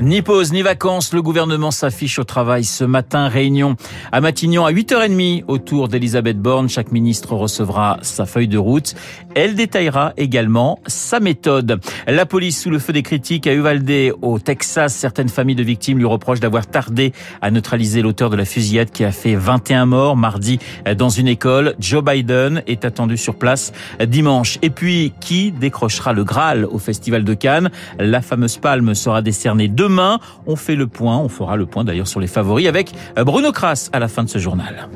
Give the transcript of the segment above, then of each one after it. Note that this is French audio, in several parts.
Ni pause ni vacances, le gouvernement s'affiche au travail ce matin. Réunion à Matignon à 8h30 autour d'Elisabeth Borne. Chaque ministre recevra sa feuille de route. Elle détaillera également sa méthode. La police sous le feu des critiques à Uvalde au Texas. Certaines familles de victimes lui reprochent d'avoir tardé à neutraliser l'auteur de la fusillade qui a fait 21 morts mardi dans une école. Joe Biden est attendu sur place dimanche. Et puis, qui décrochera le Graal au Festival de Cannes? La fameuse palme sera décernée demain. On fait le point, on fera le point d'ailleurs sur les favoris avec Bruno Kras à la fin de ce journal.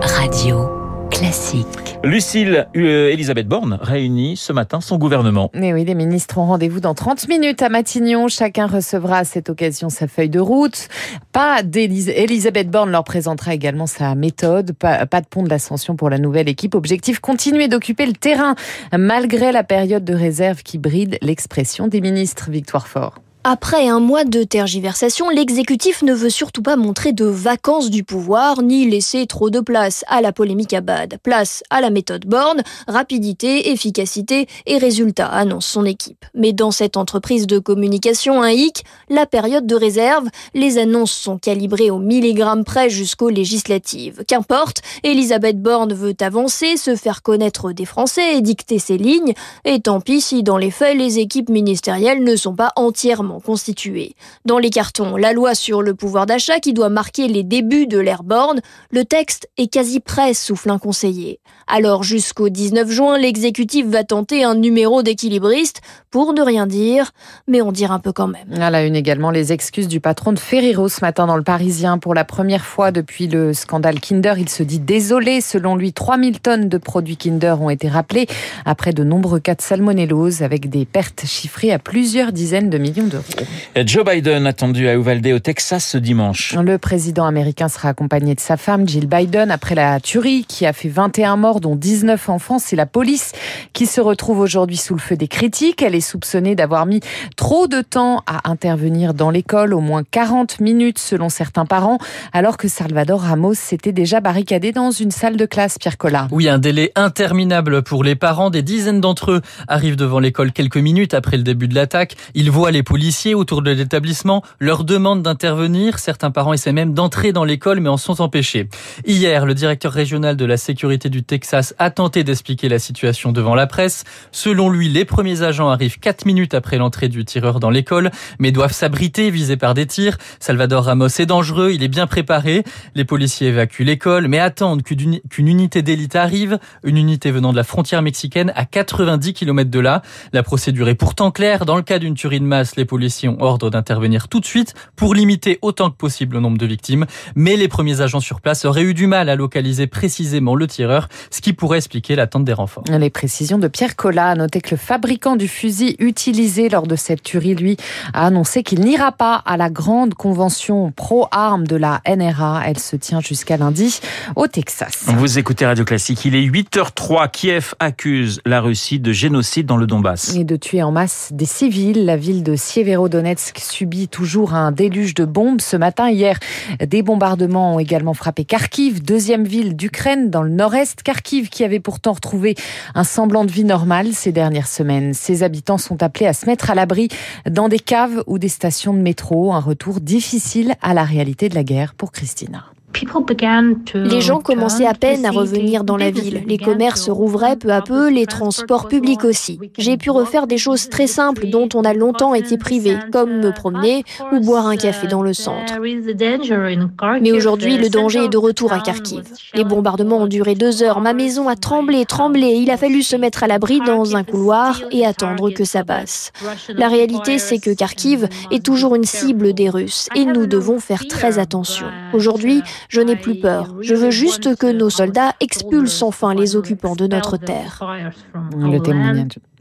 Radio classique. Lucille euh, Elisabeth Borne réunit ce matin son gouvernement. Mais oui, les ministres ont rendez-vous dans 30 minutes à Matignon. Chacun recevra à cette occasion sa feuille de route. Pas d'Elisabeth Borne leur présentera également sa méthode. Pas, pas de pont de l'ascension pour la nouvelle équipe. Objectif, continuer d'occuper le terrain malgré la période de réserve qui bride l'expression des ministres. Victoire Fort. Après un mois de tergiversation, l'exécutif ne veut surtout pas montrer de vacances du pouvoir ni laisser trop de place à la polémique à. Place à la méthode Borne, rapidité, efficacité et résultat, annonce son équipe. Mais dans cette entreprise de communication, un hic, la période de réserve, les annonces sont calibrées au milligramme près jusqu'aux législatives. Qu'importe, Elisabeth Borne veut avancer, se faire connaître des Français et dicter ses lignes. Et tant pis si dans les faits, les équipes ministérielles ne sont pas entièrement constituée. Dans les cartons, la loi sur le pouvoir d'achat qui doit marquer les débuts de l'ère Borne, le texte est quasi prêt, souffle un conseiller. Alors jusqu'au 19 juin, l'exécutif va tenter un numéro d'équilibriste pour ne rien dire, mais on dira un peu quand même. À la une également, les excuses du patron de Ferrero ce matin dans le Parisien. Pour la première fois depuis le scandale Kinder, il se dit désolé. Selon lui, 3000 tonnes de produits Kinder ont été rappelés après de nombreux cas de salmonellose avec des pertes chiffrées à plusieurs dizaines de millions d'euros. Joe Biden attendu à Uvalde au Texas ce dimanche. Le président américain sera accompagné de sa femme Jill Biden après la tuerie qui a fait 21 morts dont 19 enfants. C'est la police qui se retrouve aujourd'hui sous le feu des critiques. Elle est soupçonnée d'avoir mis trop de temps à intervenir dans l'école, au moins 40 minutes selon certains parents, alors que Salvador Ramos s'était déjà barricadé dans une salle de classe, Pierre Collat. Oui, un délai interminable pour les parents. Des dizaines d'entre eux arrivent devant l'école quelques minutes après le début de l'attaque. Ils voient les policiers autour de l'établissement, leur demandent d'intervenir. Certains parents essaient même d'entrer dans l'école, mais en sont empêchés. Hier, le directeur régional de la sécurité du Texas a tenté d'expliquer la situation devant la presse. Selon lui, les premiers agents arrivent 4 minutes après l'entrée du tireur dans l'école, mais doivent s'abriter visés par des tirs. Salvador Ramos est dangereux, il est bien préparé. Les policiers évacuent l'école, mais attendent qu'une unité d'élite arrive, une unité venant de la frontière mexicaine à 90 km de là. La procédure est pourtant claire. Dans le cas d'une tuerie de masse, les policiers ont ordre d'intervenir tout de suite pour limiter autant que possible le nombre de victimes. Mais les premiers agents sur place auraient eu du mal à localiser précisément le tireur, ce qui pourrait expliquer l'attente des renforts. Les précisions de Pierre Collat a noté que le fabricant du fusil utilisé lors de cette tuerie, lui, a annoncé qu'il n'ira pas à la grande convention pro-armes de la NRA. Elle se tient jusqu'à lundi au Texas. Vous écoutez Radio Classique, il est 8h03. Kiev accuse la Russie de génocide dans le Donbass. Et de tuer en masse des civils. La ville de Subit toujours un déluge de bombes. Ce matin, hier, des bombardements ont également frappé Kharkiv, deuxième ville d'Ukraine dans le nord-est. Kharkiv qui avait pourtant retrouvé un semblant de vie normale ces dernières semaines. Ses habitants sont appelés à se mettre à l'abri dans des caves ou des stations de métro. Un retour difficile à la réalité de la guerre pour Christina. Les gens commençaient à peine à revenir dans la ville. Les commerces rouvraient peu à peu, les transports publics aussi. J'ai pu refaire des choses très simples dont on a longtemps été privé, comme me promener ou boire un café dans le centre. Mais aujourd'hui, le danger est de retour à Kharkiv. Les bombardements ont duré deux heures. Ma maison a tremblé, tremblé. Il a fallu se mettre à l'abri dans un couloir et attendre que ça passe. La réalité, c'est que Kharkiv est toujours une cible des Russes et nous devons faire très attention. Aujourd'hui, je n'ai plus peur. Je veux juste que nos soldats expulsent enfin les occupants de notre terre.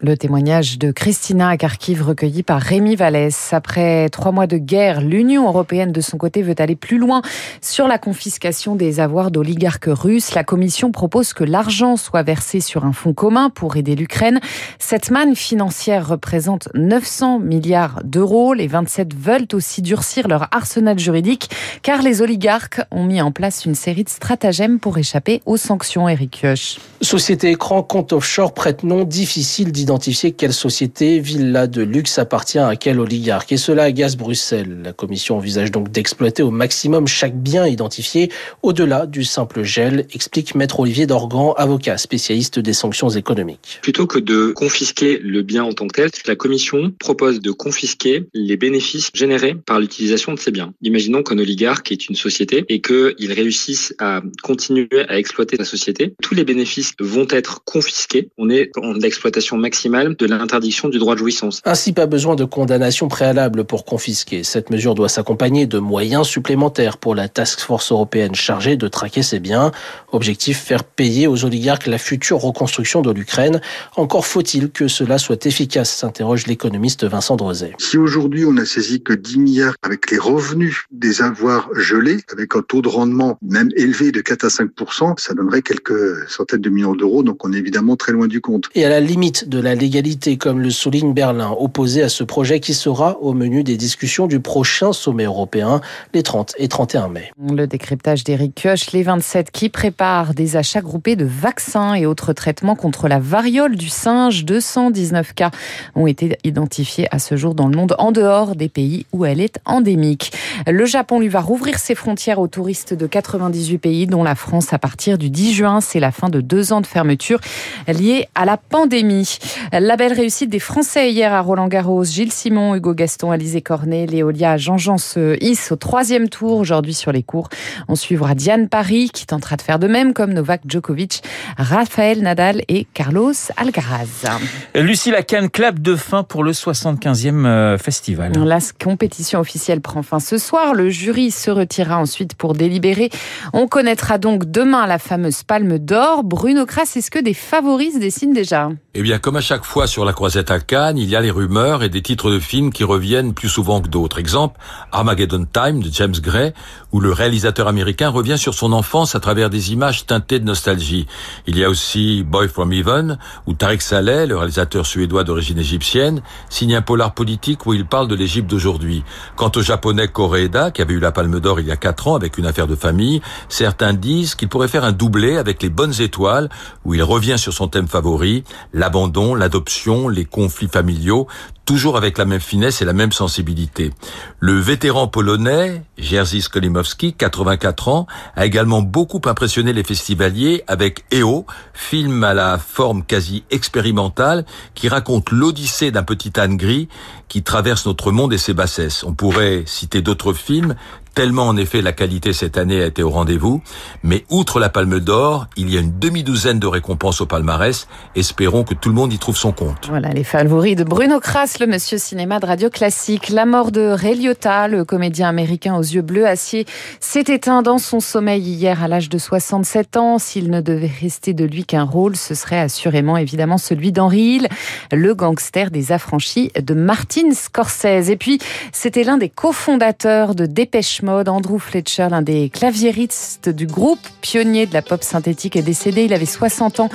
Le témoignage de Christina à Kharkiv recueilli par Rémi Vallès. Après trois mois de guerre, l'Union européenne de son côté veut aller plus loin sur la confiscation des avoirs d'oligarques russes. La Commission propose que l'argent soit versé sur un fonds commun pour aider l'Ukraine. Cette manne financière représente 900 milliards d'euros. Les 27 veulent aussi durcir leur arsenal juridique car les oligarques ont mis en place une série de stratagèmes pour échapper aux sanctions. Eric Kioch. Société écran, compte offshore, prête nom, difficile d'identifier identifier quelle société, villa de luxe appartient à quel oligarque. Et cela agace Bruxelles. La commission envisage donc d'exploiter au maximum chaque bien identifié au-delà du simple gel, explique maître Olivier Dorgan, avocat spécialiste des sanctions économiques. Plutôt que de confisquer le bien en tant que tel, la commission propose de confisquer les bénéfices générés par l'utilisation de ces biens. Imaginons qu'un oligarque est une société et qu'il réussisse à continuer à exploiter sa société. Tous les bénéfices vont être confisqués. On est en exploitation maximale de l'interdiction du droit de jouissance. Ainsi, pas besoin de condamnation préalable pour confisquer. Cette mesure doit s'accompagner de moyens supplémentaires pour la task force européenne chargée de traquer ces biens. Objectif, faire payer aux oligarques la future reconstruction de l'Ukraine. Encore faut-il que cela soit efficace, s'interroge l'économiste Vincent Drozet. Si aujourd'hui on a saisi que 10 milliards avec les revenus des avoirs gelés, avec un taux de rendement même élevé de 4 à 5 ça donnerait quelques centaines de millions d'euros, donc on est évidemment très loin du compte. Et à la limite de la légalité, comme le souligne Berlin, opposé à ce projet qui sera au menu des discussions du prochain sommet européen les 30 et 31 mai. Le décryptage d'Éric Kioch, les 27 qui préparent des achats groupés de vaccins et autres traitements contre la variole du singe. 219 cas ont été identifiés à ce jour dans le monde en dehors des pays où elle est endémique. Le Japon lui va rouvrir ses frontières aux touristes de 98 pays, dont la France à partir du 10 juin. C'est la fin de deux ans de fermeture liée à la pandémie. La belle réussite des Français hier à Roland-Garros. Gilles Simon, Hugo Gaston, Alizé Cornet, Léolia, Jean-Jean se hisse au troisième tour aujourd'hui sur les cours. On suivra Diane Paris qui tentera de faire de même comme Novak Djokovic, Raphaël Nadal et Carlos Alcaraz. Lucie Lacan clap de fin pour le 75e euh, festival. La compétition officielle prend fin ce soir. Le jury se retirera ensuite pour délibérer. On connaîtra donc demain la fameuse palme d'or. Bruno Kras, est-ce que des favoris se dessinent déjà? Eh bien, comme à chaque fois sur la croisette à Cannes, il y a les rumeurs et des titres de films qui reviennent plus souvent que d'autres. Exemple, Armageddon Time de James Gray, où le réalisateur américain revient sur son enfance à travers des images teintées de nostalgie. Il y a aussi Boy from Heaven, où Tarek Saleh, le réalisateur suédois d'origine égyptienne, signe un polar politique où il parle de l'Égypte d'aujourd'hui. Quant au japonais Koreeda, qui avait eu la Palme d'Or il y a quatre ans avec une affaire de famille, certains disent qu'il pourrait faire un doublé avec Les Bonnes Étoiles, où il revient sur son thème favori, l'abandon, l'adoption, les conflits familiaux, toujours avec la même finesse et la même sensibilité. Le vétéran polonais, Jerzy Skolimowski, 84 ans, a également beaucoup impressionné les festivaliers avec EO, film à la forme quasi expérimentale qui raconte l'odyssée d'un petit âne gris qui traverse notre monde et ses bassesses. On pourrait citer d'autres films tellement en effet la qualité cette année a été au rendez-vous. Mais outre la Palme d'Or, il y a une demi-douzaine de récompenses au palmarès. Espérons que tout le monde y trouve son compte. Voilà les favoris de Bruno Kras, le monsieur cinéma de Radio Classique. La mort de Ray Liotta, le comédien américain aux yeux bleus acier, s'est éteint dans son sommeil hier à l'âge de 67 ans. S'il ne devait rester de lui qu'un rôle, ce serait assurément évidemment celui d'Henry Hill, le gangster des affranchis de Martin Scorsese. Et puis, c'était l'un des cofondateurs de Dépêche Andrew Fletcher, l'un des claviéristes du groupe, pionnier de la pop synthétique, est décédé. Il avait 60 ans.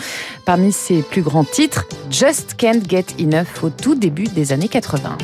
Parmi ses plus grands titres, Just Can't Get Enough au tout début des années 80.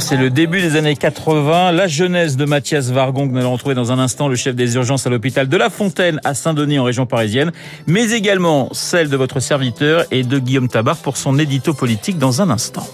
C'est le début des années 80. La jeunesse de Mathias Vargon, que nous allons retrouver dans un instant, le chef des urgences à l'hôpital de La Fontaine à Saint-Denis en région parisienne, mais également celle de votre serviteur et de Guillaume Tabar pour son édito politique dans un instant.